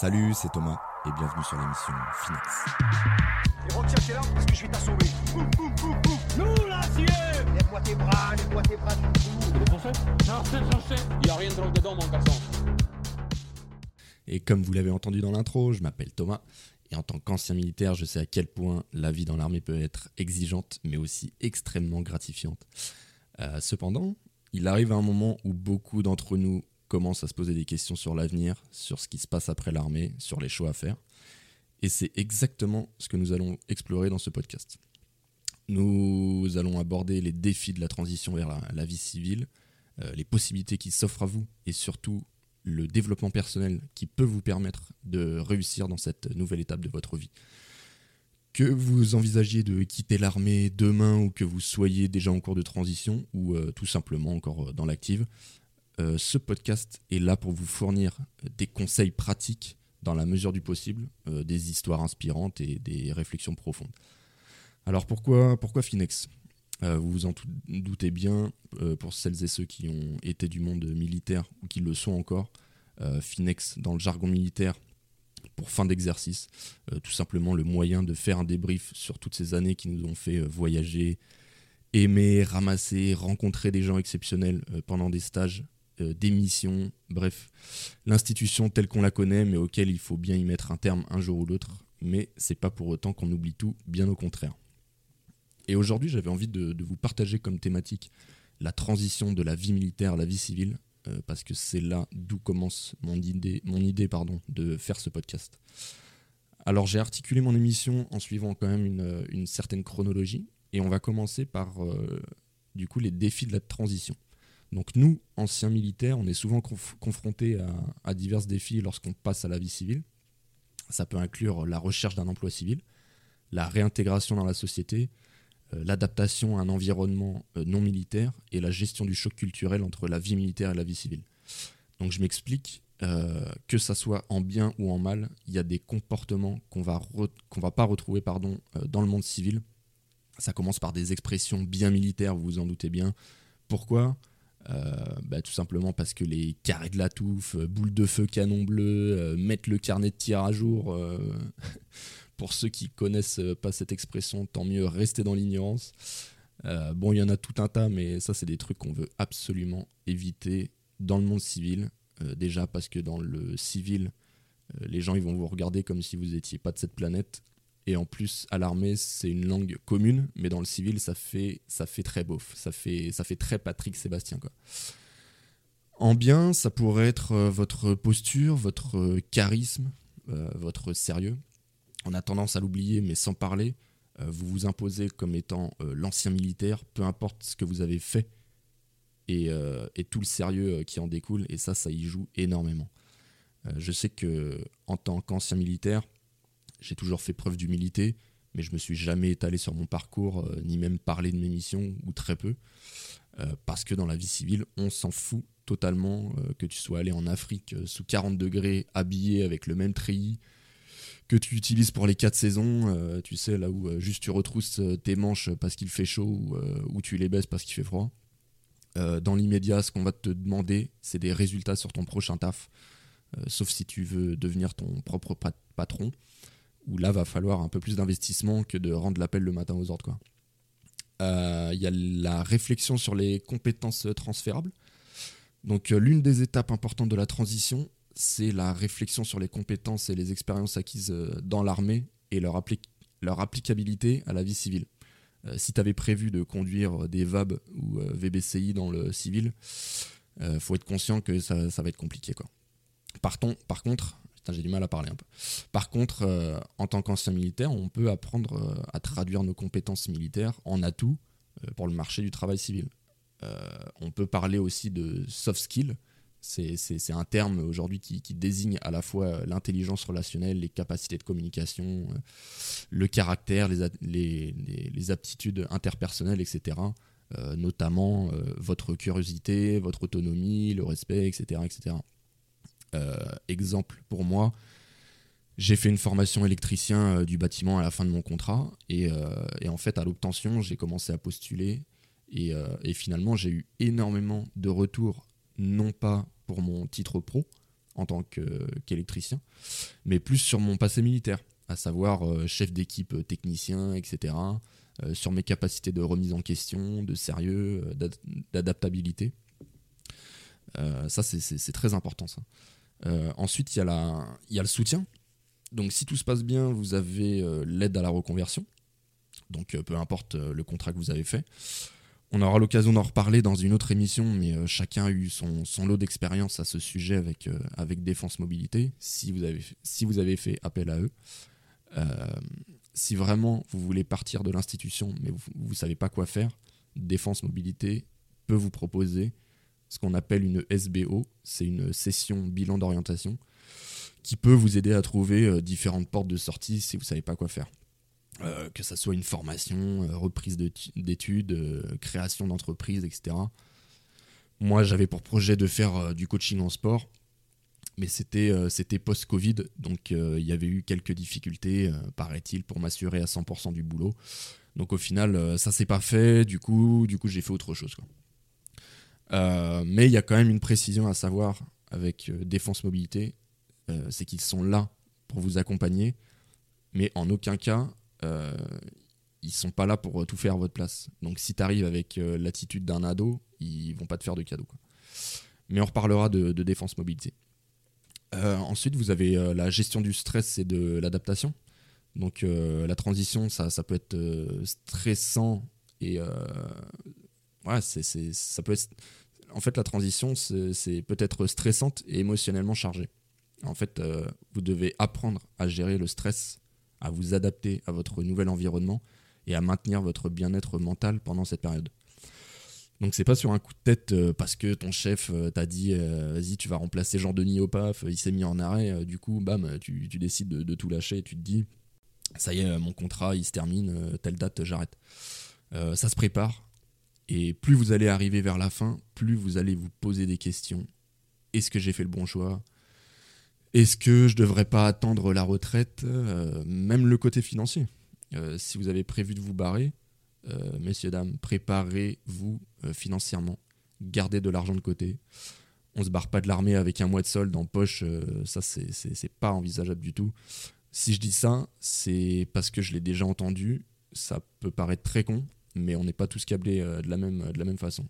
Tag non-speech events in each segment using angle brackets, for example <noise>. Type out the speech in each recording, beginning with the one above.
Salut, c'est Thomas et bienvenue sur l'émission Finex. Et retiens tes larmes parce que je vais t'assommer. Nous, l'acier Lève-moi tes bras, lève-moi tes bras. C'est français Non, c'est français. Y a rien de drôle dedans, mon garçon. Et comme vous l'avez entendu dans l'intro, je m'appelle Thomas et en tant qu'ancien militaire, je sais à quel point la vie dans l'armée peut être exigeante mais aussi extrêmement gratifiante. Euh, cependant, il arrive un moment où beaucoup d'entre nous commencent à se poser des questions sur l'avenir, sur ce qui se passe après l'armée, sur les choix à faire. Et c'est exactement ce que nous allons explorer dans ce podcast. Nous allons aborder les défis de la transition vers la, la vie civile, euh, les possibilités qui s'offrent à vous et surtout le développement personnel qui peut vous permettre de réussir dans cette nouvelle étape de votre vie. Que vous envisagiez de quitter l'armée demain ou que vous soyez déjà en cours de transition ou euh, tout simplement encore euh, dans l'active, euh, ce podcast est là pour vous fournir des conseils pratiques dans la mesure du possible, euh, des histoires inspirantes et des réflexions profondes. Alors pourquoi, pourquoi Finex Euh, Vous vous en doutez bien, euh, pour celles et ceux qui ont été du monde militaire ou qui le sont encore, euh, Finex dans le jargon militaire pour fin d'exercice, euh, tout simplement le moyen de faire un débrief sur toutes ces années qui nous ont fait euh, voyager, aimer, ramasser, rencontrer des gens exceptionnels euh, pendant des stages, euh, des missions, bref, l'institution telle qu'on la connaît, mais auquel il faut bien y mettre un terme un jour ou l'autre. Mais c'est pas pour autant qu'on oublie tout, bien au contraire. Et aujourd'hui, j'avais envie de, vous partager comme thématique la transition de la vie militaire à la vie civile, euh, parce que c'est là d'où commence mon idée, mon idée pardon, de faire ce podcast. Alors j'ai articulé mon émission en suivant quand même une, une certaine chronologie, et on va commencer par euh, du coup les défis de la transition. Donc nous, anciens militaires, on est souvent conf- confrontés à, divers défis lorsqu'on passe à la vie civile. Ça peut inclure la recherche d'un emploi civil, la réintégration dans la société, euh, l'adaptation à un environnement euh, non militaire et la gestion du choc culturel entre la vie militaire et la vie civile. Donc je m'explique, euh, que ça soit en bien ou en mal, il y a des comportements qu'on va, va pas retrouver pardon, dans le monde civil. Ça commence par des expressions bien militaires, vous vous en doutez bien. Pourquoi? Bah, Tout simplement parce que les carrés de la touffe, euh, boule de feu, canon bleu, euh, mettre le carnet de tir à jour, euh, <laughs> pour ceux qui connaissent euh, pas cette expression, tant mieux rester dans l'ignorance. Euh, bon, il y en a tout un tas, mais ça, c'est des trucs qu'on veut absolument éviter dans le monde civil. Euh, déjà parce que dans le civil, euh, les gens ils vont vous regarder comme si vous étiez pas de cette planète. Et en plus, à l'armée, c'est une langue commune, mais dans le civil, ça fait, ça fait très beauf. Ça fait, ça fait très Patrick Sébastien. En bien, ça pourrait être euh, votre posture, votre euh, charisme, euh, votre sérieux. On a tendance à l'oublier, mais sans parler, vous vous imposez comme étant l'ancien militaire, peu importe ce que vous avez fait, et, et tout le sérieux qui en découle, et ça, ça y joue énormément. Je sais que en tant qu'ancien militaire, j'ai toujours fait preuve d'humilité, mais je me suis jamais étalé sur mon parcours, euh, ni même parlé de mes missions, ou très peu, euh, parce que dans la vie civile, on s'en fout totalement euh, que tu sois allé en Afrique sous 40 degrés, habillé avec le même treillis, que tu utilises pour les quatre saisons, tu sais, là où juste tu retrousses tes manches parce qu'il fait chaud ou, tu les baisses parce qu'il fait froid. Dans l'immédiat, ce qu'on va te demander, c'est des résultats sur ton prochain taf, sauf si tu veux devenir ton propre pat- patron, où là va falloir un peu plus d'investissement que de rendre l'appel le matin aux ordres. Euh, Il y a la réflexion sur les compétences euh, transférables. Donc euh, l'une des étapes importantes de la transition, c'est la réflexion sur les compétences et les expériences acquises dans l'armée et leur, appli- leur applicabilité à la vie civile. Si tu avais prévu de conduire des VAB ou VBCI dans le civil, faut être conscient que ça, ça va être compliqué. Quoi. Par, contre, j'ai du mal à parler un peu. Par contre, euh, en tant qu'ancien militaire, on peut apprendre euh, à traduire nos compétences militaires en atouts euh, pour le marché du travail civil. On peut parler aussi de soft skills. C'est- un terme aujourd'hui qui, désigne à la fois l'intelligence relationnelle, les capacités de communication, le caractère, les, aptitudes interpersonnelles, etc. Notamment votre curiosité, votre autonomie, le respect, etc. Euh, exemple pour moi, j'ai fait une formation électricien euh, du bâtiment à la fin de mon contrat et, euh, en fait à l'obtention j'ai commencé à postuler et, finalement j'ai eu énormément de retours non pas pour mon titre pro en tant qu'électricien, mais plus sur mon passé militaire, à savoir chef d'équipe technicien, etc. sur mes capacités de remise en question, de sérieux, d'ad- d'adaptabilité. Ça, c'est très important, ça. Euh, ensuite, il y, a y a le soutien. Donc, si tout se passe bien, vous avez euh, l'aide à la reconversion. Donc, euh, peu importe le contrat que vous avez fait. On aura l'occasion d'en reparler dans une autre émission, mais chacun a eu son, son lot d'expérience à ce sujet avec, avec Défense Mobilité, si vous, avez, si vous avez fait appel à eux. Si vraiment vous voulez partir de l'institution, mais vous ne savez pas quoi faire, Défense Mobilité peut vous proposer ce qu'on appelle une SBO, c'est une session bilan d'orientation, qui peut vous aider à trouver euh, différentes portes de sortie si vous ne savez pas quoi faire. Euh, que ça soit une formation, euh, reprise de tu- d'études, création d'entreprise, etc. Moi, j'avais pour projet de faire du coaching en sport, mais c'était post-Covid, donc il y avait eu quelques difficultés, paraît-il, pour m'assurer à 100% du boulot. Donc au final, ça s'est pas fait, du coup, j'ai fait autre chose. Euh, mais il y a quand même une précision à savoir avec euh, Défense Mobilité, euh, c'est qu'ils sont là pour vous accompagner, mais en aucun cas, euh, ils sont pas là pour tout faire à votre place. Donc si tu arrives avec l'attitude d'un ado, ils vont pas te faire de cadeaux. quoi. Mais on reparlera de, Défense Mobilité. Ensuite, vous avez la gestion du stress et de l'adaptation. Donc la transition, ça, ça peut être stressant et ouais, c'est, c'est- ça peut être. En fait, la transition, c'est, peut-être stressante et émotionnellement chargée. En fait, euh, vous devez apprendre à gérer le stress, à vous adapter à votre nouvel environnement et à maintenir votre bien-être mental pendant cette période. Donc c'est pas sur un coup de tête euh, parce que ton chef euh, t'a dit vas-y tu vas remplacer Jean-Denis au PAF, il s'est mis en arrêt, du coup bam tu, décides de, de tout lâcher et tu te dis ça y est mon contrat il se termine, telle date j'arrête. Ça se prépare et plus vous allez arriver vers la fin, plus vous allez vous poser des questions. Est-ce que j'ai fait le bon choix? Est-ce que je devrais pas attendre la retraite? Euh, Même le côté financier. Euh, si vous avez prévu de vous barrer, euh, messieurs, dames, préparez-vous financièrement. Gardez de l'argent de côté. On se barre pas de l'armée avec un mois de solde en poche. ça, c'est pas envisageable du tout. Si je dis ça, c'est parce que je l'ai déjà entendu. Ça peut paraître très con, mais on n'est pas tous câblés euh, de, la même, de la même façon.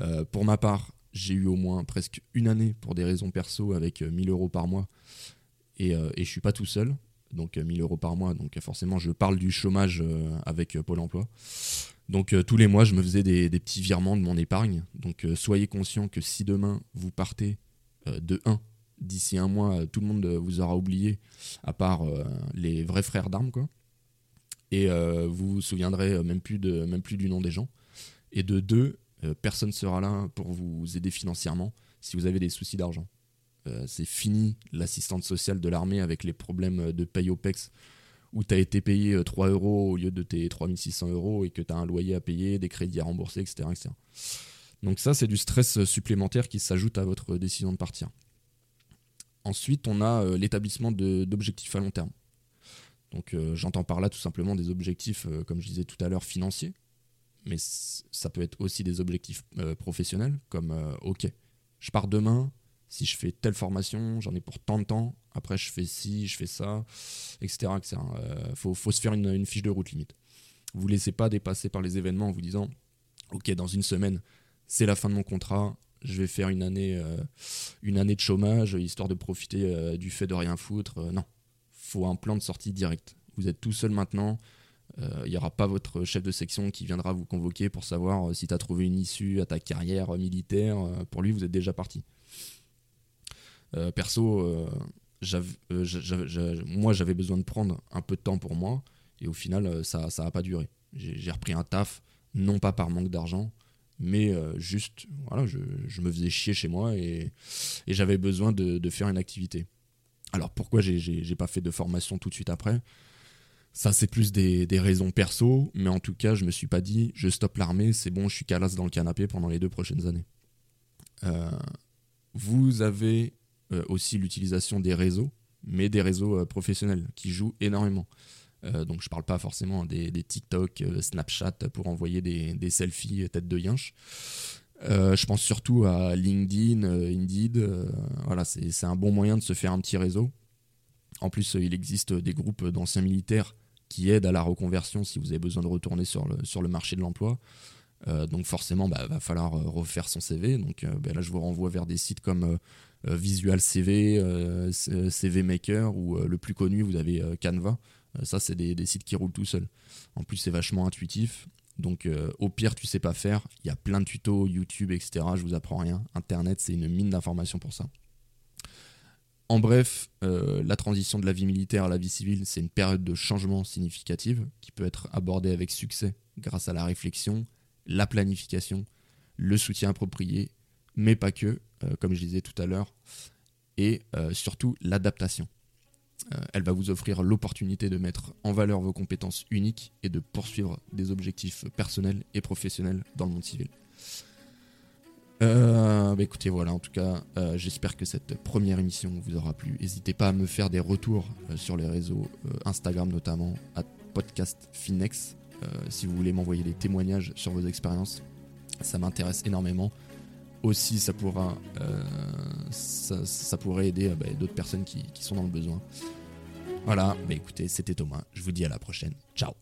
Euh, pour ma part, j'ai eu au moins presque une année pour des raisons perso avec euh, 1000 euros par mois. Et, euh, et je suis pas tout seul donc euh, 1000 euros par mois. Donc euh, forcément, je parle du chômage euh, avec euh, Pôle Emploi. Donc euh, tous les mois, je me faisais des, petits virements de mon épargne. Donc euh, soyez conscient que si demain vous partez euh, de 1, d'ici un mois, euh, tout le monde euh, vous aura oublié, à part euh, les vrais frères d'armes. Et euh, vous vous souviendrez euh, même plus, de, même plus du nom des gens. Et de 2, personne sera là pour vous aider financièrement si vous avez des soucis d'argent. Euh, c'est fini l'assistante sociale de l'armée avec les problèmes de paye OPEX où tu as été payé euh, 3 euros au lieu de tes 3600 euros et que tu as un loyer à payer, des crédits à rembourser, etc. etc. Donc ça, c'est du stress supplémentaire qui s'ajoute à votre décision de partir. Ensuite, on a euh, l'établissement d'objectifs à long terme. Donc euh, j'entends par là tout simplement des objectifs, euh, comme je disais tout à l'heure, financiers, mais ça peut être aussi des objectifs euh, professionnels, comme ok, je pars demain, si je fais telle formation, j'en ai pour tant de temps, après je fais ci, je fais ça, etc. etc. Faut, faut se faire une, fiche de route limite. Vous laissez pas dépasser par les événements en vous disant ok, dans une semaine, c'est la fin de mon contrat, je vais faire une année, une année de chômage, histoire de profiter du fait de rien foutre. Non, faut un plan de sortie direct. Vous êtes tout seul maintenant. Euh, Il n'y aura pas votre chef de section qui viendra vous convoquer pour savoir euh, si tu as trouvé une issue à ta carrière euh, militaire. Pour lui, vous êtes déjà parti. Perso, moi j'avais besoin de prendre un peu de temps pour moi et au final ça ça a pas duré. J'ai repris un taf, non pas par manque d'argent, mais juste voilà, je, me faisais chier chez moi et, j'avais besoin de faire une activité. Alors pourquoi j'ai- pas fait de formation tout de suite après? Ça, c'est plus des, raisons perso, mais en tout cas, je me suis pas dit, je stoppe l'armée, c'est bon, je suis calasse dans le canapé pendant les deux prochaines années. Euh, vous avez euh, aussi l'utilisation des réseaux, mais des réseaux euh, professionnels qui jouent énormément. Donc, je parle pas forcément des, TikTok, Snapchat pour envoyer des, des selfies tête de yinche. Euh, je pense surtout à LinkedIn, euh, Indeed. euh, voilà, c'est un bon moyen de se faire un petit réseau. En plus, il existe des groupes d'anciens militaires qui aident à la reconversion si vous avez besoin de retourner sur le, sur le marché de l'emploi. Donc forcément, il va falloir refaire son CV. Donc ben là, je vous renvoie vers des sites comme Visual CV, CV Maker ou le plus connu, vous avez Canva. Ça, c'est des, des sites qui roulent tout seuls. En plus, c'est vachement intuitif. Donc euh, au pire, tu sais pas faire. Il y a plein de tutos, YouTube, etc. Je vous apprends rien. Internet, c'est une mine d'informations pour ça. En bref, euh, la transition de la vie militaire à la vie civile, c'est une période de changement significative qui peut être abordée avec succès grâce à la réflexion, la planification, le soutien approprié, mais pas que, euh, comme je disais tout à l'heure, et surtout l'adaptation. Euh, elle va vous offrir l'opportunité de mettre en valeur vos compétences uniques et de poursuivre des objectifs personnels et professionnels dans le monde civil. Euh, bah écoutez, voilà, en tout cas, euh, j'espère que cette première émission vous aura plu. N'hésitez pas à me faire des retours sur les réseaux, Instagram notamment, à podcast Finex, si vous voulez m'envoyer des témoignages sur vos expériences. Ça m'intéresse énormément. Aussi, ça pourra, euh, ça, pourrait aider euh, bah, d'autres personnes qui, qui sont dans le besoin. Voilà, bah écoutez, c'était Thomas. Je vous dis à la prochaine. Ciao